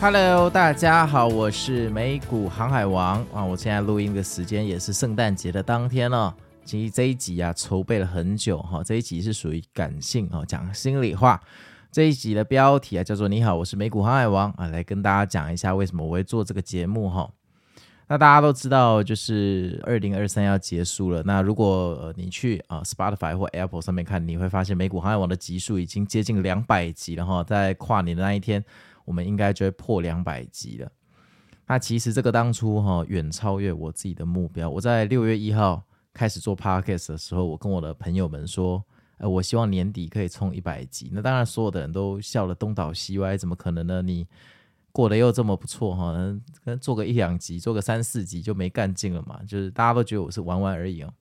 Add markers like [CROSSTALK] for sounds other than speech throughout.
Hello，大家好，我是美股航海王啊！我现在录音的时间也是圣诞节的当天哦。其实这一集啊，筹备了很久哈。这一集是属于感性哦，讲心里话。这一集的标题啊，叫做“你好，我是美股航海王”啊，来跟大家讲一下为什么我会做这个节目哈。那大家都知道，就是二零二三要结束了。那如果你去啊 Spotify 或 Apple 上面看，你会发现美股航海王的集数已经接近两百集了哈。在跨年的那一天。我们应该就会破两百集了。那其实这个当初哈远超越我自己的目标。我在六月一号开始做 Podcast 的时候，我跟我的朋友们说，呃，我希望年底可以冲一百集。那当然，所有的人都笑得东倒西歪，怎么可能呢？你过得又这么不错哈，可能做个一两集，做个三四集就没干劲了嘛。就是大家都觉得我是玩玩而已哦。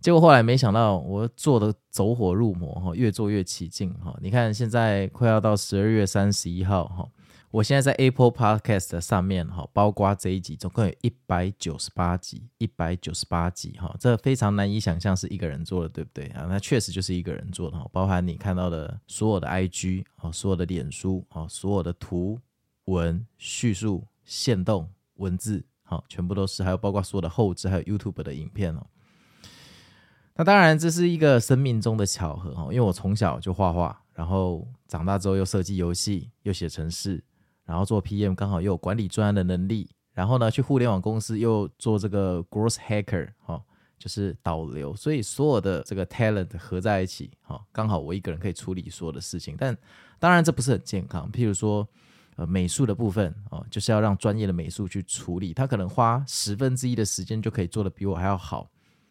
结果后来没想到，我做的走火入魔哈，越做越起劲哈。你看现在快要到十二月三十一号哈。我现在在 Apple Podcast 上面哈，包括这一集，总共有一百九十八集，一百九十八集哈，这非常难以想象是一个人做的，对不对啊？那确实就是一个人做的哈，包含你看到的所有的 IG 啊，所有的脸书啊，所有的图文叙述、线动文字，好，全部都是，还有包括所有的后置，还有 YouTube 的影片哦。那当然这是一个生命中的巧合哈，因为我从小就画画，然后长大之后又设计游戏，又写程式。然后做 PM 刚好又有管理专案的能力，然后呢去互联网公司又做这个 growth hacker 哈，就是导流，所以所有的这个 talent 合在一起哈，刚好我一个人可以处理所有的事情。但当然这不是很健康，譬如说呃美术的部分哦，就是要让专业的美术去处理，他可能花十分之一的时间就可以做的比我还要好，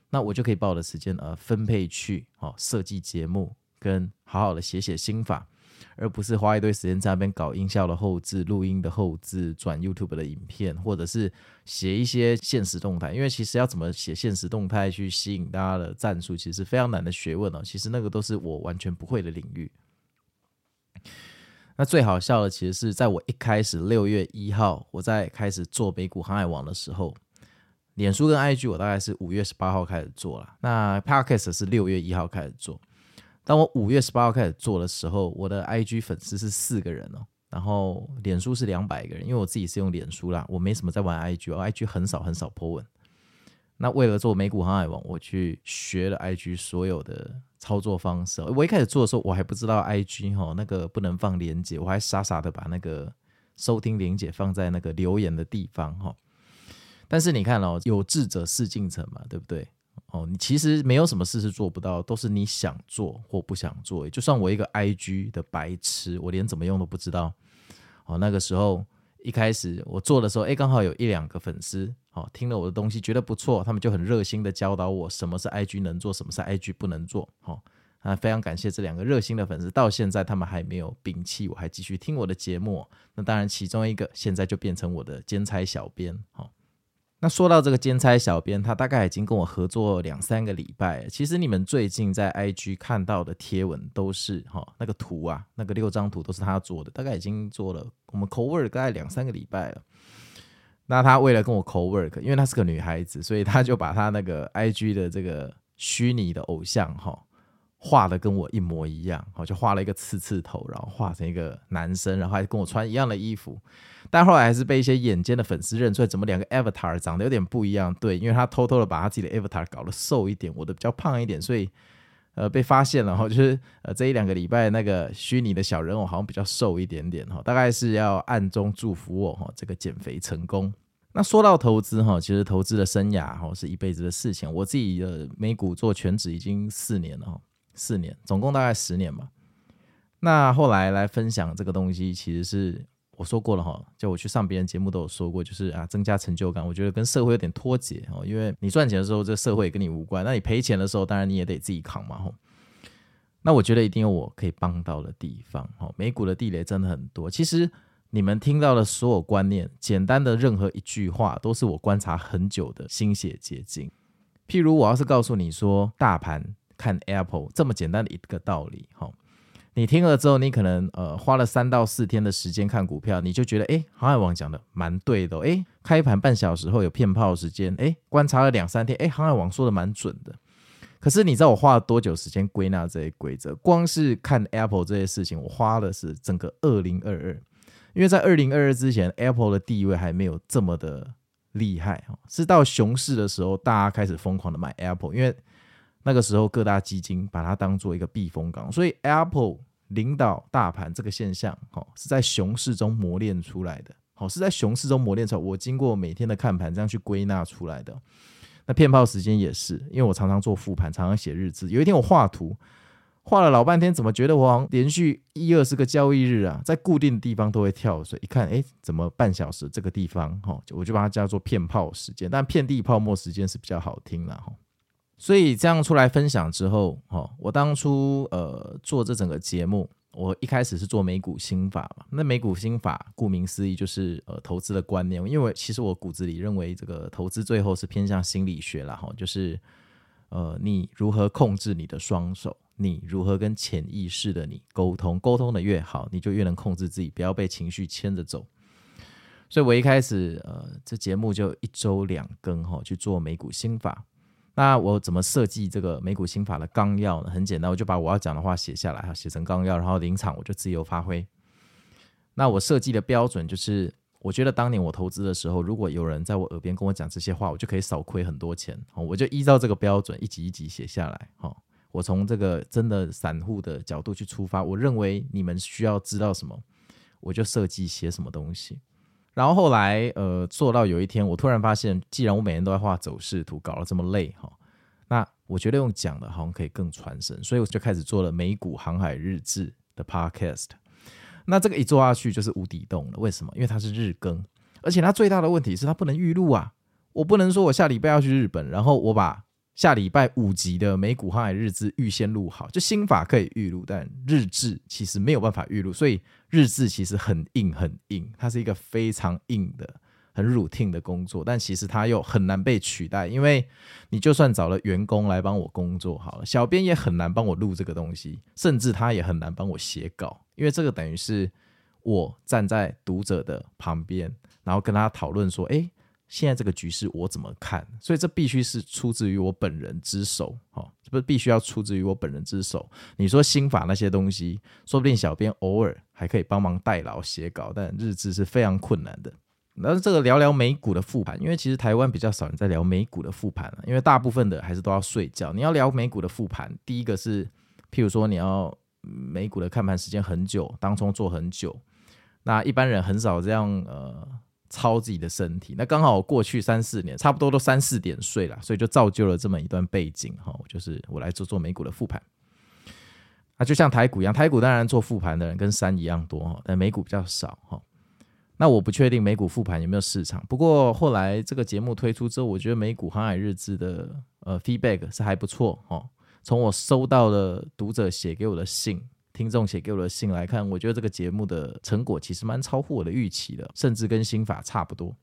那我就可以把我的时间呃分配去哦设计节目跟好好的写写心法。而不是花一堆时间在那边搞音效的后置、录音的后置、转 YouTube 的影片，或者是写一些现实动态。因为其实要怎么写现实动态去吸引大家的赞数，其实非常难的学问哦。其实那个都是我完全不会的领域。那最好笑的，其实是在我一开始六月一号我在开始做美股航海王的时候，脸书跟 IG 我大概是五月十八号开始做了，那 Podcast 是六月一号开始做。当我五月十八号开始做的时候，我的 IG 粉丝是四个人哦，然后脸书是两百个人，因为我自己是用脸书啦，我没什么在玩 IG，我 IG 很少很少 po 文。那为了做美股航海王，我去学了 IG 所有的操作方式。我一开始做的时候，我还不知道 IG 哈那个不能放连接，我还傻傻的把那个收听连接放在那个留言的地方哈。但是你看哦，有志者事竟成嘛，对不对？哦，你其实没有什么事是做不到，都是你想做或不想做。就算我一个 IG 的白痴，我连怎么用都不知道。哦，那个时候一开始我做的时候，诶，刚好有一两个粉丝，哦，听了我的东西觉得不错，他们就很热心的教导我什么是 IG 能做，什么是 IG 不能做。哦，啊，非常感谢这两个热心的粉丝，到现在他们还没有摒弃，我还继续听我的节目。那当然，其中一个现在就变成我的兼差小编。哦那说到这个兼差小编，他大概已经跟我合作两三个礼拜。其实你们最近在 IG 看到的贴文都是哈那个图啊，那个六张图都是他做的，大概已经做了我们 cowork 大概两三个礼拜了。那他为了跟我 cowork，因为她是个女孩子，所以他就把他那个 IG 的这个虚拟的偶像哈画的跟我一模一样，好就画了一个刺刺头，然后画成一个男生，然后还跟我穿一样的衣服。但后来还是被一些眼尖的粉丝认出来，怎么两个 avatar 长得有点不一样？对，因为他偷偷的把他自己的 avatar 搞得瘦一点，我的比较胖一点，所以呃被发现了哈。就是呃这一两个礼拜那个虚拟的小人偶好像比较瘦一点点哈，大概是要暗中祝福我哈这个减肥成功。那说到投资哈，其实投资的生涯哈是一辈子的事情。我自己的美股做全职已经四年了哈，四年总共大概十年嘛。那后来来分享这个东西，其实是。我说过了哈，就我去上别人节目都有说过，就是啊，增加成就感。我觉得跟社会有点脱节哦，因为你赚钱的时候，这社会也跟你无关；那你赔钱的时候，当然你也得自己扛嘛。吼，那我觉得一定有我可以帮到的地方。哈，美股的地雷真的很多。其实你们听到的所有观念，简单的任何一句话，都是我观察很久的心血结晶。譬如我要是告诉你说，大盘看 Apple 这么简单的一个道理，哈，你听了之后，你可能呃花了三到四天的时间看股票，你就觉得，哎，航海王讲的蛮对的，哎，开盘半小时后有骗炮时间，哎，观察了两三天，哎，航海王说的蛮准的。可是你知道我花了多久时间归纳这些规则？光是看 Apple 这些事情，我花的是整个二零二二。因为在二零二二之前，Apple 的地位还没有这么的厉害，是到熊市的时候，大家开始疯狂的买 Apple，因为那个时候各大基金把它当做一个避风港，所以 Apple 领导大盘这个现象，哈，是在熊市中磨练出来的，好，是在熊市中磨练出来。我经过每天的看盘，这样去归纳出来的。那骗炮时间也是，因为我常常做复盘，常常写日志。有一天我画图。画了老半天，怎么觉得我连续一二十个交易日啊，在固定的地方都会跳水？一看，哎，怎么半小时这个地方，哈，我就把它叫做骗炮时间，但片地泡沫时间是比较好听了，哈。所以这样出来分享之后，哈，我当初呃做这整个节目，我一开始是做美股心法嘛。那美股心法顾名思义就是呃投资的观念，因为其实我骨子里认为这个投资最后是偏向心理学了，哈，就是呃你如何控制你的双手。你如何跟潜意识的你沟通？沟通的越好，你就越能控制自己，不要被情绪牵着走。所以我一开始，呃，这节目就一周两更哈，去做美股心法。那我怎么设计这个美股心法的纲要呢？很简单，我就把我要讲的话写下来哈，写成纲要，然后临场我就自由发挥。那我设计的标准就是，我觉得当年我投资的时候，如果有人在我耳边跟我讲这些话，我就可以少亏很多钱。我就依照这个标准一集一集写下来哈。我从这个真的散户的角度去出发，我认为你们需要知道什么，我就设计写什么东西。然后后来，呃，做到有一天，我突然发现，既然我每天都在画走势图，搞得这么累哈，那我觉得用讲的好像可以更传神，所以我就开始做了美股航海日志的 podcast。那这个一做下去就是无底洞了，为什么？因为它是日更，而且它最大的问题是它不能预录啊，我不能说我下礼拜要去日本，然后我把。下礼拜五集的美股航海日志预先录好，就心法可以预录，但日志其实没有办法预录，所以日志其实很硬很硬，它是一个非常硬的、很 routine 的工作，但其实它又很难被取代，因为你就算找了员工来帮我工作好了，小编也很难帮我录这个东西，甚至他也很难帮我写稿，因为这个等于是我站在读者的旁边，然后跟他讨论说，诶。现在这个局势我怎么看？所以这必须是出自于我本人之手，哈，这不是必须要出自于我本人之手。你说心法那些东西，说不定小编偶尔还可以帮忙代劳写稿，但日志是非常困难的。那这个聊聊美股的复盘，因为其实台湾比较少人在聊美股的复盘了，因为大部分的还是都要睡觉。你要聊美股的复盘，第一个是，譬如说你要美股的看盘时间很久，当中做很久，那一般人很少这样，呃。操自己的身体，那刚好过去三四年差不多都三四点睡了，所以就造就了这么一段背景哈。就是我来做做美股的复盘，那就像台股一样，台股当然做复盘的人跟山一样多哈，但美股比较少哈。那我不确定美股复盘有没有市场，不过后来这个节目推出之后，我觉得美股航海日志的呃 feedback 是还不错哈。从我收到的读者写给我的信。听众写给我的信来看，我觉得这个节目的成果其实蛮超乎我的预期的，甚至跟心法差不多。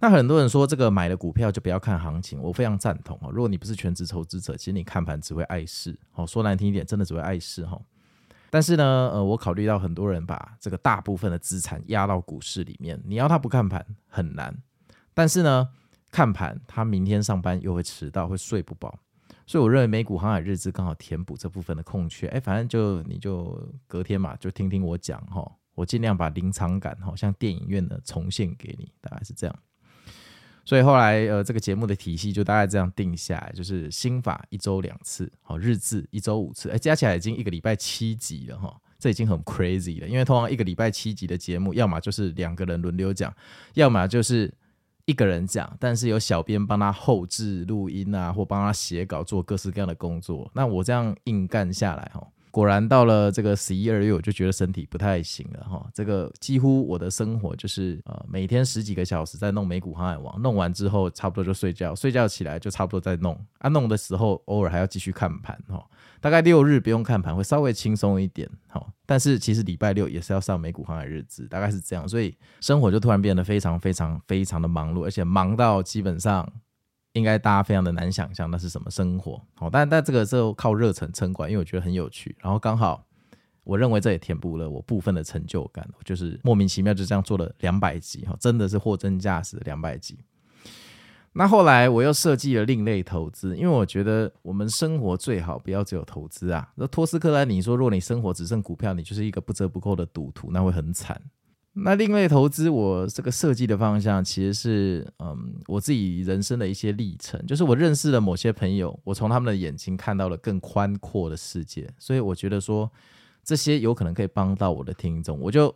那很多人说这个买了股票就不要看行情，我非常赞同啊。如果你不是全职投资者，其实你看盘只会碍事。好，说难听一点，真的只会碍事哈。但是呢，呃，我考虑到很多人把这个大部分的资产压到股市里面，你要他不看盘很难。但是呢，看盘他明天上班又会迟到，会睡不饱。所以我认为美股航海日志刚好填补这部分的空缺，哎，反正就你就隔天嘛，就听听我讲哈，我尽量把临场感哈，像电影院的重现给你，大概是这样。所以后来呃，这个节目的体系就大概这样定下来，就是心法一周两次，好，日志一周五次，哎，加起来已经一个礼拜七集了哈，这已经很 crazy 了，因为通常一个礼拜七集的节目，要么就是两个人轮流讲，要么就是。一个人讲，但是有小编帮他后置录音啊，或帮他写稿，做各式各样的工作。那我这样硬干下来，哈，果然到了这个十一二月，我就觉得身体不太行了哈。这个几乎我的生活就是呃每天十几个小时在弄美股航海王，弄完之后差不多就睡觉，睡觉起来就差不多再弄啊。弄的时候偶尔还要继续看盘哈。大概六日不用看盘会稍微轻松一点哈，但是其实礼拜六也是要上美股航海日志，大概是这样，所以生活就突然变得非常非常非常的忙碌，而且忙到基本上。应该大家非常的难想象那是什么生活，好，但但这个时候靠热忱撑过来，因为我觉得很有趣，然后刚好我认为这也填补了我部分的成就感，就是莫名其妙就这样做了两百集，哈，真的是货真价实两百集。那后来我又设计了另类投资，因为我觉得我们生活最好不要只有投资啊。那托斯克兰你说，如果你生活只剩股票，你就是一个不折不扣的赌徒，那会很惨。那另类投资，我这个设计的方向其实是，嗯，我自己人生的一些历程，就是我认识了某些朋友，我从他们的眼睛看到了更宽阔的世界，所以我觉得说这些有可能可以帮到我的听众，我就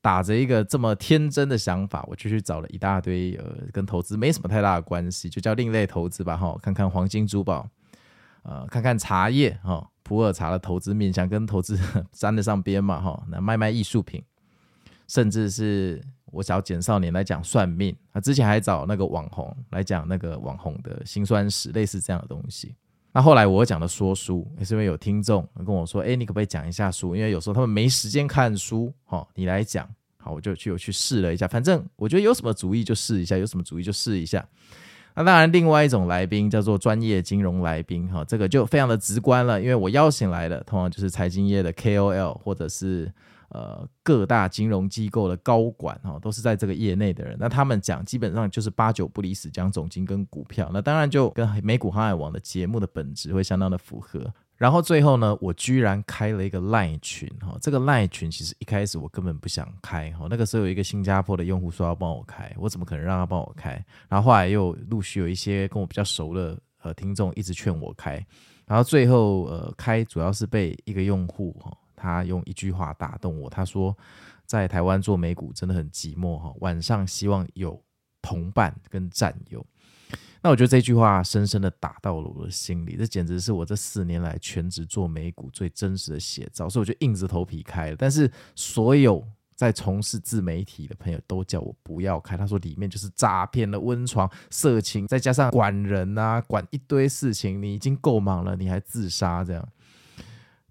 打着一个这么天真的想法，我就去找了一大堆呃跟投资没什么太大的关系，就叫另类投资吧，哈，看看黄金珠宝，呃，看看茶叶，哈，普洱茶的投资面向跟投资 [LAUGHS] 沾得上边嘛，哈，那卖卖艺术品。甚至是我找简少年来讲算命，啊，之前还找那个网红来讲那个网红的辛酸史，类似这样的东西。那后来我讲的说书，也是因为有听众跟我说，哎，你可不可以讲一下书？因为有时候他们没时间看书，哈，你来讲，好，我就去有去试了一下。反正我觉得有什么主意就试一下，有什么主意就试一下。那当然，另外一种来宾叫做专业金融来宾，哈，这个就非常的直观了，因为我邀请来的通常就是财经业的 KOL 或者是。呃，各大金融机构的高管哈，都是在这个业内的人。那他们讲，基本上就是八九不离十讲总金跟股票。那当然就跟美股航海王的节目的本质会相当的符合。然后最后呢，我居然开了一个赖群哈，这个赖群其实一开始我根本不想开哈。那个时候有一个新加坡的用户说要帮我开，我怎么可能让他帮我开？然后后来又陆续有一些跟我比较熟的呃听众一直劝我开，然后最后呃开主要是被一个用户哈。他用一句话打动我，他说：“在台湾做美股真的很寂寞哈，晚上希望有同伴跟战友。”那我觉得这句话深深的打到了我的心里，这简直是我这四年来全职做美股最真实的写照，所以我就硬着头皮开了。但是所有在从事自媒体的朋友都叫我不要开，他说里面就是诈骗的温床、色情，再加上管人啊，管一堆事情，你已经够忙了，你还自杀这样。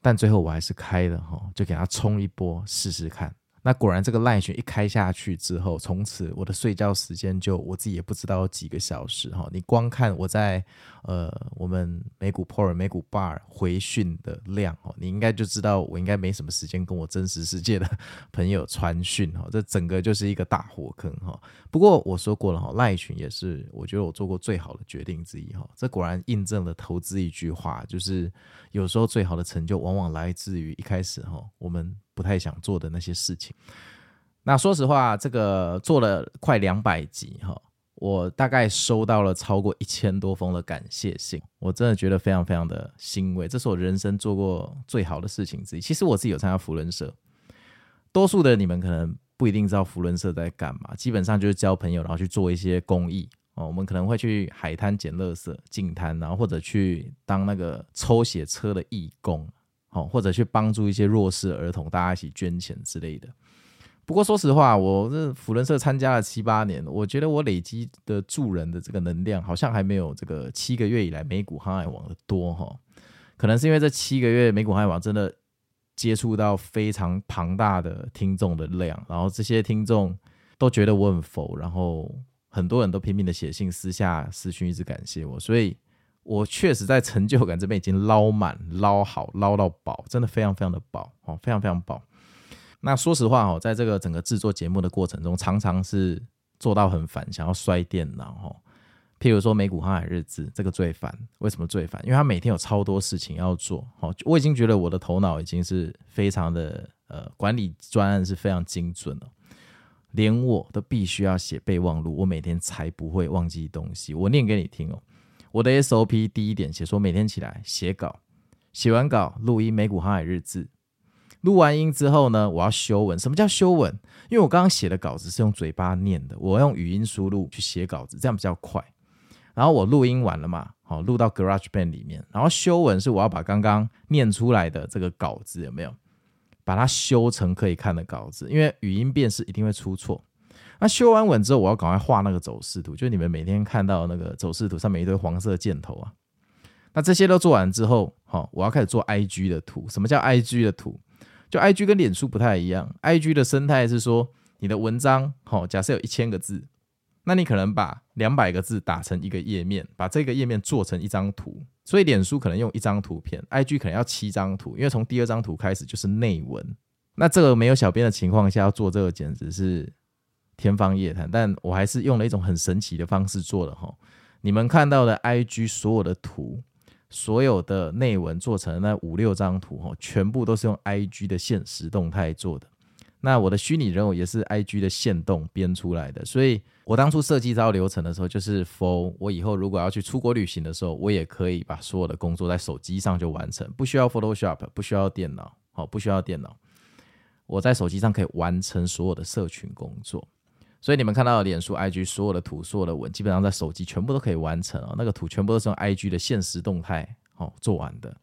但最后我还是开了哈，就给他冲一波试试看。那果然这个赖群一开下去之后，从此我的睡觉时间就我自己也不知道几个小时哈。你光看我在呃我们美股 Pro 美股 Bar 回讯的量哦，你应该就知道我应该没什么时间跟我真实世界的 [LAUGHS] 朋友传讯哈。这整个就是一个大火坑哈。不过我说过了哈，赖群也是我觉得我做过最好的决定之一哈。这果然印证了投资一句话，就是有时候最好的成就往往来自于一开始哈我们。不太想做的那些事情。那说实话，这个做了快两百集哈，我大概收到了超过一千多封的感谢信，我真的觉得非常非常的欣慰。这是我人生做过最好的事情之一。其实我自己有参加扶轮社，多数的你们可能不一定知道扶轮社在干嘛，基本上就是交朋友，然后去做一些公益哦。我们可能会去海滩捡垃圾、净滩，然后或者去当那个抽血车的义工。哦，或者去帮助一些弱势儿童，大家一起捐钱之类的。不过说实话，我这辅仁社参加了七八年，我觉得我累积的助人的这个能量，好像还没有这个七个月以来美股航海王的多哈。可能是因为这七个月美股航海王真的接触到非常庞大的听众的量，然后这些听众都觉得我很佛，然后很多人都拼命的写信、私下私讯一直感谢我，所以。我确实在成就感这边已经捞满、捞好、捞到饱，真的非常非常的饱哦，非常非常饱。那说实话哦，在这个整个制作节目的过程中，常常是做到很烦，想要摔电脑哦。譬如说美股航海日志，这个最烦。为什么最烦？因为他每天有超多事情要做。哦，我已经觉得我的头脑已经是非常的呃，管理专案是非常精准了，连我都必须要写备忘录，我每天才不会忘记东西。我念给你听哦。我的 SOP 第一点写说，每天起来写稿，写完稿录音美股航海日志，录完音之后呢，我要修文。什么叫修文？因为我刚刚写的稿子是用嘴巴念的，我用语音输入去写稿子，这样比较快。然后我录音完了嘛，好录到 GarageBand 里面，然后修文是我要把刚刚念出来的这个稿子有没有，把它修成可以看的稿子，因为语音辨识一定会出错。那修完文之后，我要赶快画那个走势图，就是你们每天看到那个走势图上面一堆黄色箭头啊。那这些都做完之后，好，我要开始做 IG 的图。什么叫 IG 的图？就 IG 跟脸书不太一样，IG 的生态是说你的文章，好，假设有一千个字。那你可能把两百个字打成一个页面，把这个页面做成一张图，所以脸书可能用一张图片，IG 可能要七张图，因为从第二张图开始就是内文。那这个没有小编的情况下要做这个，简直是天方夜谭。但我还是用了一种很神奇的方式做的哈。你们看到的 IG 所有的图，所有的内文做成那五六张图哈，全部都是用 IG 的现时动态做的。那我的虚拟人偶也是 IG 的现动编出来的，所以我当初设计这套流程的时候，就是 for 我以后如果要去出国旅行的时候，我也可以把所有的工作在手机上就完成，不需要 Photoshop，不需要电脑，好，不需要电脑，我在手机上可以完成所有的社群工作。所以你们看到的脸书、IG 所有的图、所有的文，基本上在手机全部都可以完成哦。那个图全部都是用 IG 的限时动态哦做完的。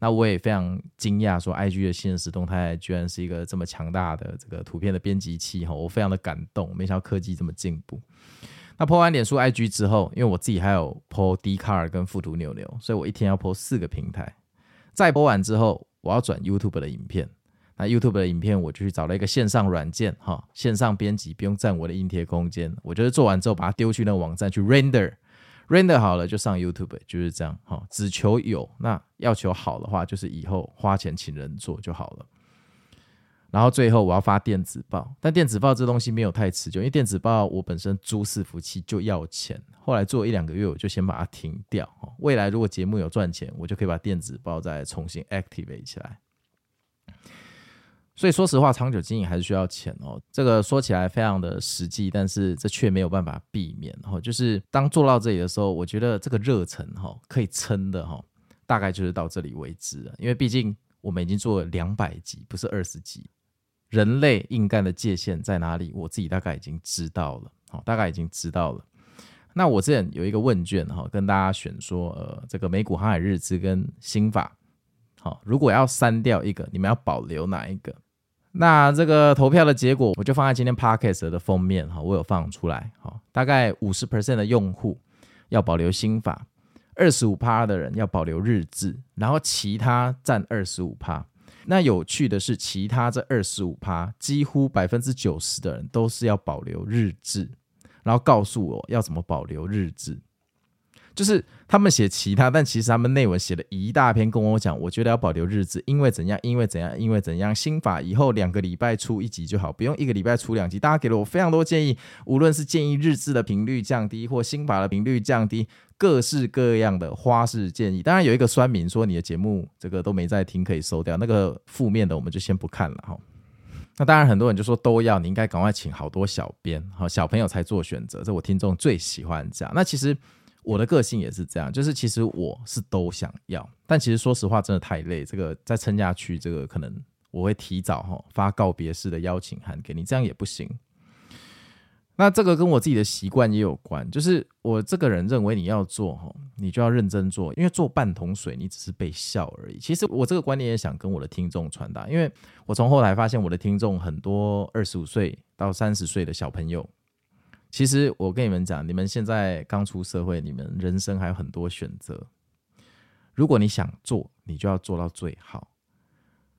那我也非常惊讶，说 IG 的限时动态居然是一个这么强大的这个图片的编辑器哈，我非常的感动，没想到科技这么进步。那 po 完脸书 IG 之后，因为我自己还有 po d c a r 跟富途牛牛，所以我一天要 po 四个平台。再 po 完之后，我要转 YouTube 的影片。那 YouTube 的影片，我就去找了一个线上软件哈，线上编辑不用占我的硬贴空间，我就是做完之后把它丢去那个网站去 render。render 好了就上 YouTube，就是这样哈，只求有，那要求好的话，就是以后花钱请人做就好了。然后最后我要发电子报，但电子报这东西没有太持久，因为电子报我本身租伺服器就要钱，后来做一两个月我就先把它停掉。未来如果节目有赚钱，我就可以把电子报再重新 activate 起来。所以说实话，长久经营还是需要钱哦。这个说起来非常的实际，但是这却没有办法避免。哈，就是当做到这里的时候，我觉得这个热忱哈可以撑的哈，大概就是到这里为止了。因为毕竟我们已经做了两百集，不是二十集。人类硬干的界限在哪里？我自己大概已经知道了。好，大概已经知道了。那我之前有一个问卷哈，跟大家选说，呃，这个美股航海日志跟心法，好，如果要删掉一个，你们要保留哪一个？那这个投票的结果，我就放在今天 Podcast 的封面哈，我有放出来哈。大概五十 percent 的用户要保留心法，二十五趴的人要保留日志，然后其他占二十五趴。那有趣的是，其他这二十五趴，几乎百分之九十的人都是要保留日志，然后告诉我要怎么保留日志。就是他们写其他，但其实他们内文写了一大篇，跟我讲，我觉得要保留日志，因为怎样，因为怎样，因为怎样。新法以后两个礼拜出一集就好，不用一个礼拜出两集。大家给了我非常多建议，无论是建议日志的频率降低，或新法的频率降低，各式各样的花式建议。当然有一个酸民说你的节目这个都没在听，可以收掉。那个负面的我们就先不看了哈。那当然很多人就说都要，你应该赶快请好多小编，好小朋友才做选择。这我听众最喜欢这样。那其实。我的个性也是这样，就是其实我是都想要，但其实说实话真的太累，这个再撑下去，这个可能我会提早哈发告别式的邀请函给你，这样也不行。那这个跟我自己的习惯也有关，就是我这个人认为你要做哈，你就要认真做，因为做半桶水你只是被笑而已。其实我这个观念也想跟我的听众传达，因为我从后来发现我的听众很多二十五岁到三十岁的小朋友。其实我跟你们讲，你们现在刚出社会，你们人生还有很多选择。如果你想做，你就要做到最好。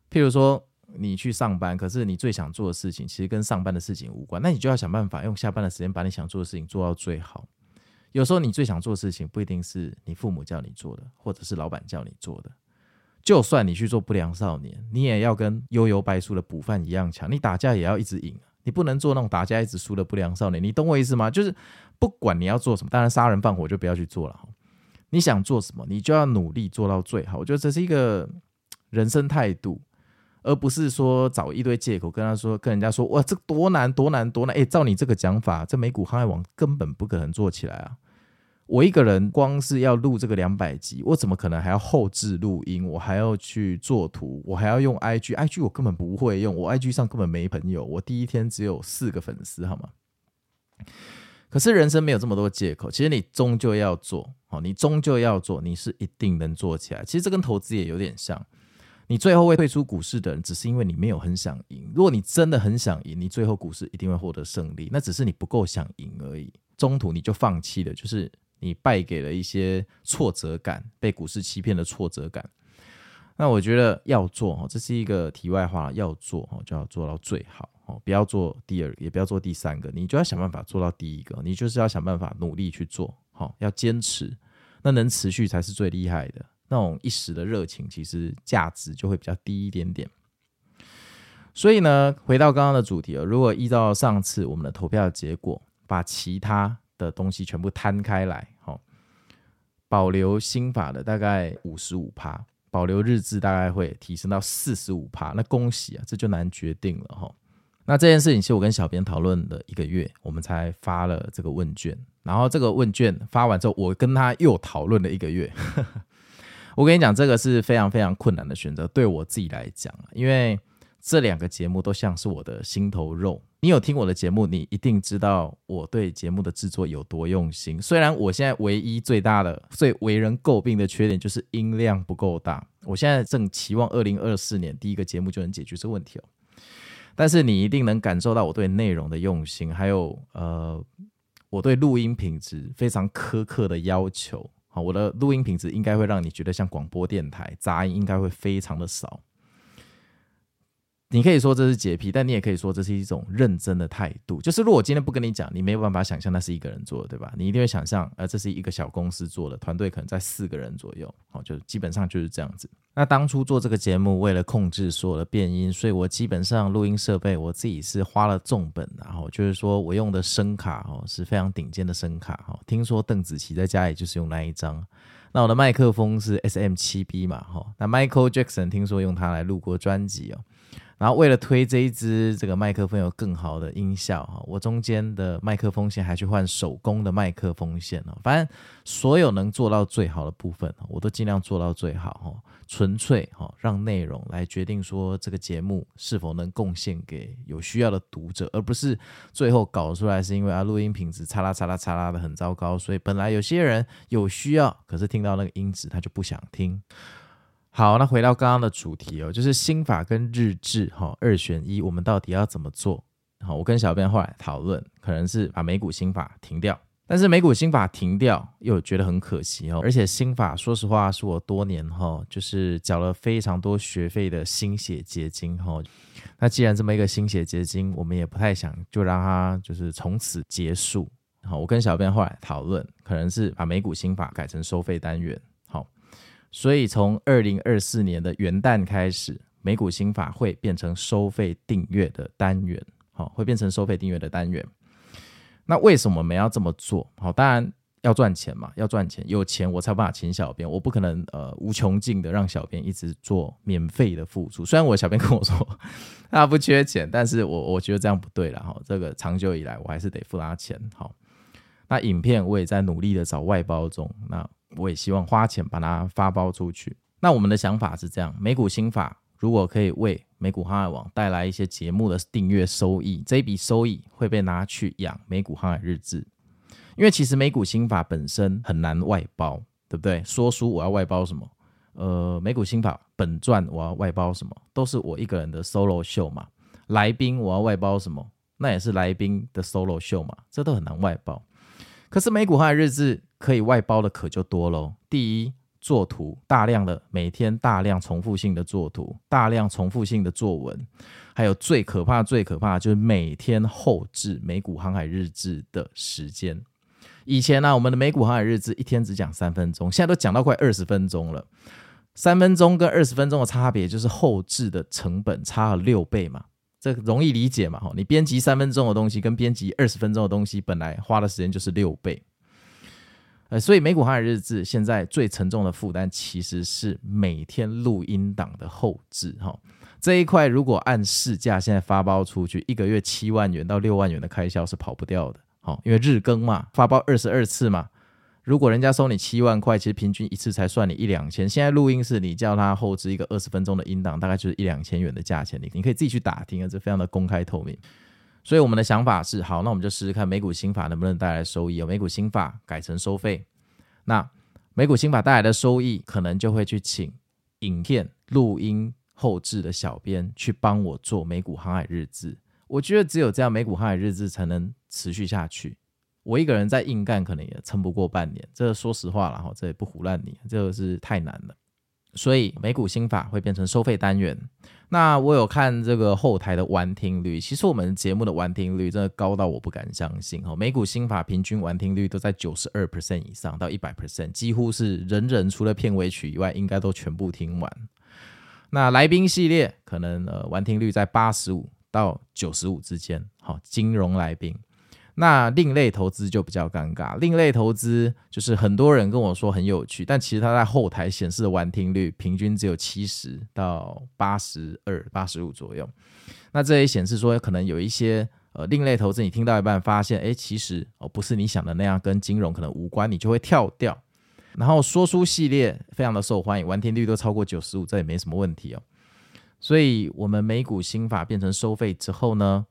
譬如说，你去上班，可是你最想做的事情其实跟上班的事情无关，那你就要想办法用下班的时间把你想做的事情做到最好。有时候你最想做的事情不一定是你父母叫你做的，或者是老板叫你做的。就算你去做不良少年，你也要跟悠悠白书的补饭一样强，你打架也要一直赢。你不能做那种打架一直输的不良少年，你懂我意思吗？就是不管你要做什么，当然杀人放火就不要去做了。你想做什么，你就要努力做到最好。我觉得这是一个人生态度，而不是说找一堆借口跟他说，跟人家说哇，这多难多难多难。诶，照你这个讲法，这美股航海王根本不可能做起来啊。我一个人光是要录这个两百集，我怎么可能还要后置录音？我还要去做图，我还要用 IG，IG 我根本不会用，我 IG 上根本没朋友。我第一天只有四个粉丝，好吗？可是人生没有这么多借口，其实你终究要做，好，你终究要做，你是一定能做起来。其实这跟投资也有点像，你最后会退出股市的人，只是因为你没有很想赢。如果你真的很想赢，你最后股市一定会获得胜利，那只是你不够想赢而已。中途你就放弃了，就是你败给了一些挫折感，被股市欺骗的挫折感。那我觉得要做哦，这是一个题外话，要做哦就要做到最好哦，不要做第二个，也不要做第三个，你就要想办法做到第一个，你就是要想办法努力去做，好，要坚持，那能持续才是最厉害的。那种一时的热情，其实价值就会比较低一点点。所以呢，回到刚刚的主题啊，如果依照上次我们的投票结果，把其他的东西全部摊开来，好，保留心法的大概五十五趴。保留日志大概会提升到四十五趴，那恭喜啊，这就难决定了哈。那这件事情是我跟小编讨论了一个月，我们才发了这个问卷。然后这个问卷发完之后，我跟他又讨论了一个月。[LAUGHS] 我跟你讲，这个是非常非常困难的选择，对我自己来讲，因为这两个节目都像是我的心头肉。你有听我的节目，你一定知道我对节目的制作有多用心。虽然我现在唯一最大的、最为人诟病的缺点就是音量不够大，我现在正期望二零二四年第一个节目就能解决这个问题哦。但是你一定能感受到我对内容的用心，还有呃，我对录音品质非常苛刻的要求。好，我的录音品质应该会让你觉得像广播电台，杂音应该会非常的少。你可以说这是洁癖，但你也可以说这是一种认真的态度。就是如果我今天不跟你讲，你没有办法想象那是一个人做的，对吧？你一定会想象，呃，这是一个小公司做的，团队可能在四个人左右，好，就基本上就是这样子。那当初做这个节目，为了控制所有的变音，所以我基本上录音设备我自己是花了重本，然后就是说我用的声卡哦是非常顶尖的声卡哈。听说邓紫棋在家里就是用那一张。那我的麦克风是 SM7B 嘛，哈。那 Michael Jackson 听说用它来录过专辑哦。然后为了推这一支这个麦克风有更好的音效哈，我中间的麦克风线还去换手工的麦克风线哦。反正所有能做到最好的部分，我都尽量做到最好哈。纯粹哈，让内容来决定说这个节目是否能贡献给有需要的读者，而不是最后搞出来是因为啊录音品质差啦差啦嚓啦的很糟糕，所以本来有些人有需要，可是听到那个音质他就不想听。好，那回到刚刚的主题哦，就是心法跟日志哈，二选一，我们到底要怎么做？好，我跟小编后来讨论，可能是把美股心法停掉，但是美股心法停掉又觉得很可惜哦，而且心法说实话是我多年哈，就是缴了非常多学费的心血结晶哈。那既然这么一个心血结晶，我们也不太想就让它就是从此结束。好，我跟小编后来讨论，可能是把美股心法改成收费单元。所以从二零二四年的元旦开始，美股新法会变成收费订阅的单元，好，会变成收费订阅的单元。那为什么我们要这么做？好，当然要赚钱嘛，要赚钱，有钱我才有办法请小编，我不可能呃无穷尽的让小编一直做免费的付出。虽然我小编跟我说 [LAUGHS] 他不缺钱，但是我我觉得这样不对了哈。这个长久以来我还是得付他钱。好，那影片我也在努力的找外包中。那我也希望花钱把它发包出去。那我们的想法是这样：美股新法如果可以为美股航海网带来一些节目的订阅收益，这一笔收益会被拿去养美股航海日志。因为其实美股心法本身很难外包，对不对？说书我要外包什么？呃，美股心法本传我要外包什么？都是我一个人的 solo 秀嘛。来宾我要外包什么？那也是来宾的 solo 秀嘛。这都很难外包。可是美股航海日志。可以外包的可就多喽。第一，作图，大量的每天大量重复性的作图，大量重复性的作文，还有最可怕、最可怕就是每天后置美股航海日志的时间。以前呢、我们的美股航海日志一天只讲三分钟，现在都讲到快二十分钟了。三分钟跟二十分钟的差别就是后置的成本差了六倍嘛，这容易理解嘛？哈，你编辑三分钟的东西跟编辑二十分钟的东西，本来花的时间就是六倍。呃，所以美股航海日志现在最沉重的负担其实是每天录音档的后置哈。这一块如果按市价现在发包出去，一个月七万元到六万元的开销是跑不掉的。好，因为日更嘛，发包二十二次嘛。如果人家收你七万块，其实平均一次才算你一两千。现在录音是你叫他后置一个二十分钟的音档，大概就是一两千元的价钱，你你可以自己去打听啊，这非常的公开透明。所以我们的想法是，好，那我们就试试看美股新法能不能带来收益。有美股新法改成收费，那美股新法带来的收益，可能就会去请影片录音后置的小编去帮我做美股航海日志。我觉得只有这样，美股航海日志才能持续下去。我一个人在硬干，可能也撑不过半年。这、说实话了哈，这也不胡乱你，这个是太难了。所以美股新法会变成收费单元。那我有看这个后台的完听率，其实我们节目的完听率真的高到我不敢相信哈。美股新法平均完听率都在九十二 percent 以上到一百 percent，几乎是人人除了片尾曲以外，应该都全部听完。那来宾系列可能呃完听率在八十五到九十五之间，好，金融来宾。那另类投资就比较尴尬，另类投资就是很多人跟我说很有趣，但其实它在后台显示的完听率平均只有七十到八十二、八十五左右。那这也显示说，可能有一些呃另类投资，你听到一半发现，哎，其实哦不是你想的那样，跟金融可能无关，你就会跳掉。然后说书系列非常的受欢迎，完听率都超过九十五，这也没什么问题哦。所以我们美股新法变成收费之后呢，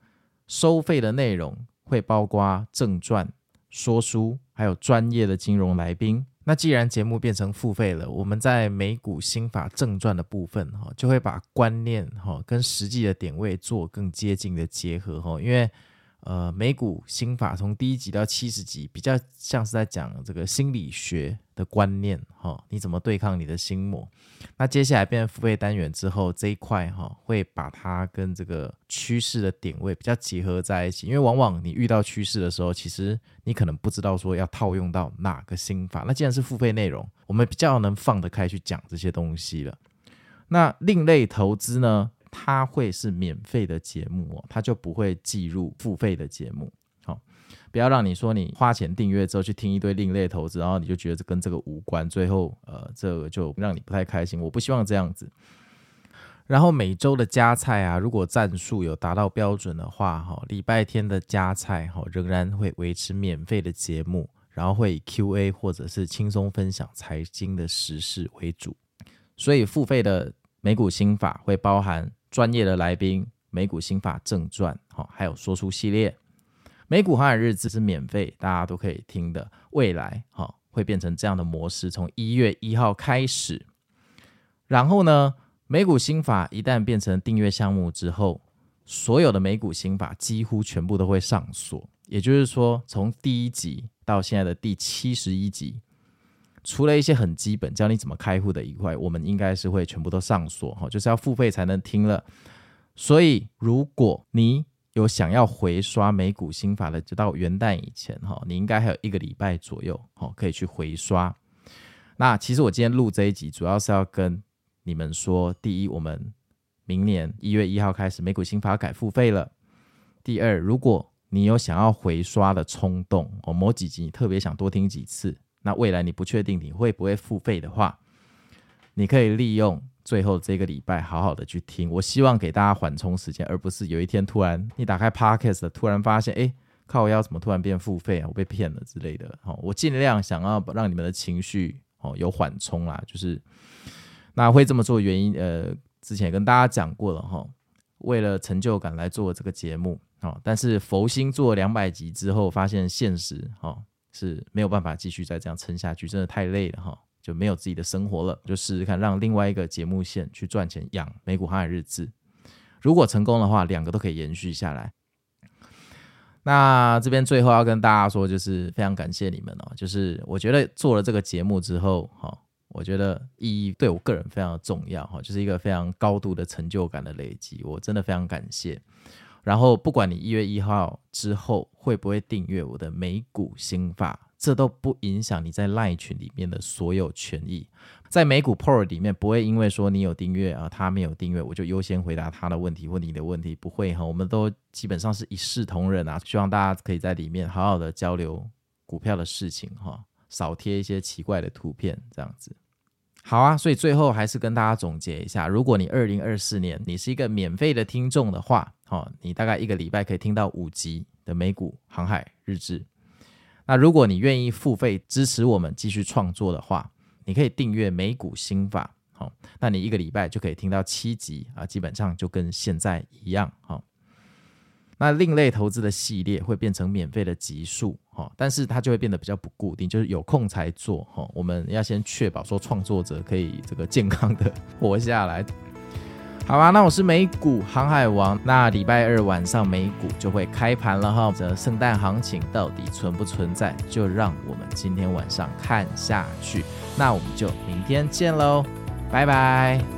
收费的内容。会包括正传、说书，还有专业的金融来宾。那既然节目变成付费了，我们在美股新法正传的部分，哈，就会把观念，哈，跟实际的点位做更接近的结合，哈，因为。呃，美股新法从第一集到七十集，比较像是在讲这个心理学的观念，哈、你怎么对抗你的心魔？那接下来变成付费单元之后，这一块哈、会把它跟这个趋势的点位比较结合在一起，因为往往你遇到趋势的时候，其实你可能不知道说要套用到哪个新法。那既然是付费内容，我们比较能放得开去讲这些东西了。那另类投资呢？它会是免费的节目哦，它就不会计入付费的节目。好、不要让你说你花钱订阅之后去听一堆另类投资，然后你就觉得这跟这个无关，最后呃，这个就让你不太开心。我不希望这样子。然后每周的加菜啊，如果战术有达到标准的话，哈、礼拜天的加菜哈、仍然会维持免费的节目，然后会以 Q&A 或者是轻松分享财经的时事为主。所以付费的美股新法会包含。专业的来宾，美股新法正传，好，还有说书系列，美股航海日志是免费，大家都可以听的。未来，好，会变成这样的模式，从一月一号开始。然后呢，美股新法一旦变成订阅项目之后，所有的美股新法几乎全部都会上锁。也就是说，从第一集到现在的第七十一集。除了一些很基本教你怎么开户的以外，我们应该是会全部都上锁哈，就是要付费才能听了。所以，如果你有想要回刷美股新法的，就到元旦以前哈，你应该还有一个礼拜左右哈，可以去回刷。那其实我今天录这一集，主要是要跟你们说：第一，我们明年一月一号开始美股新法改付费了；第二，如果你有想要回刷的冲动哦，某几集你特别想多听几次。那未来你不确定你会不会付费的话，你可以利用最后这个礼拜好好的去听。我希望给大家缓冲时间，而不是有一天突然你打开 Podcast，突然发现，哎，靠腰怎么突然变付费啊？我被骗了之类的。哦，我尽量想要让你们的情绪哦有缓冲啦。就是那会这么做原因，呃，之前也跟大家讲过了哈。为了成就感来做这个节目哦，但是佛心做两百集之后，发现现实哦。是没有办法继续再这样撑下去，真的太累了哈，就没有自己的生活了，就试试看让另外一个节目线去赚钱养美股航海日志。如果成功的话，两个都可以延续下来。那这边最后要跟大家说，就是非常感谢你们哦，就是我觉得做了这个节目之后哈，我觉得意义对我个人非常重要哈，就是一个非常高度的成就感的累积，我真的非常感谢。然后，不管你一月一号之后会不会订阅我的美股新法，这都不影响你在 LINE 群里面的所有权益。在美股 Pro 里面，不会因为说你有订阅啊，他没有订阅，我就优先回答他的问题或你的问题，不会哈。我们都基本上是一视同仁啊，希望大家可以在里面好好的交流股票的事情哈，少贴一些奇怪的图片这样子。好啊，所以最后还是跟大家总结一下，如果你二零二四年你是一个免费的听众的话，好，你大概一个礼拜可以听到五集的美股航海日志。那如果你愿意付费支持我们继续创作的话，你可以订阅美股新法，好，那你一个礼拜就可以听到七集啊，基本上就跟现在一样，好。那另类投资的系列会变成免费的集数哈，但是它就会变得比较不固定，就是有空才做哈。我们要先确保说创作者可以这个健康的活下来。好吧，那我是美股航海王。那礼拜二晚上美股就会开盘了哈。这圣诞行情到底存不存在？就让我们今天晚上看下去。那我们就明天见喽，拜拜。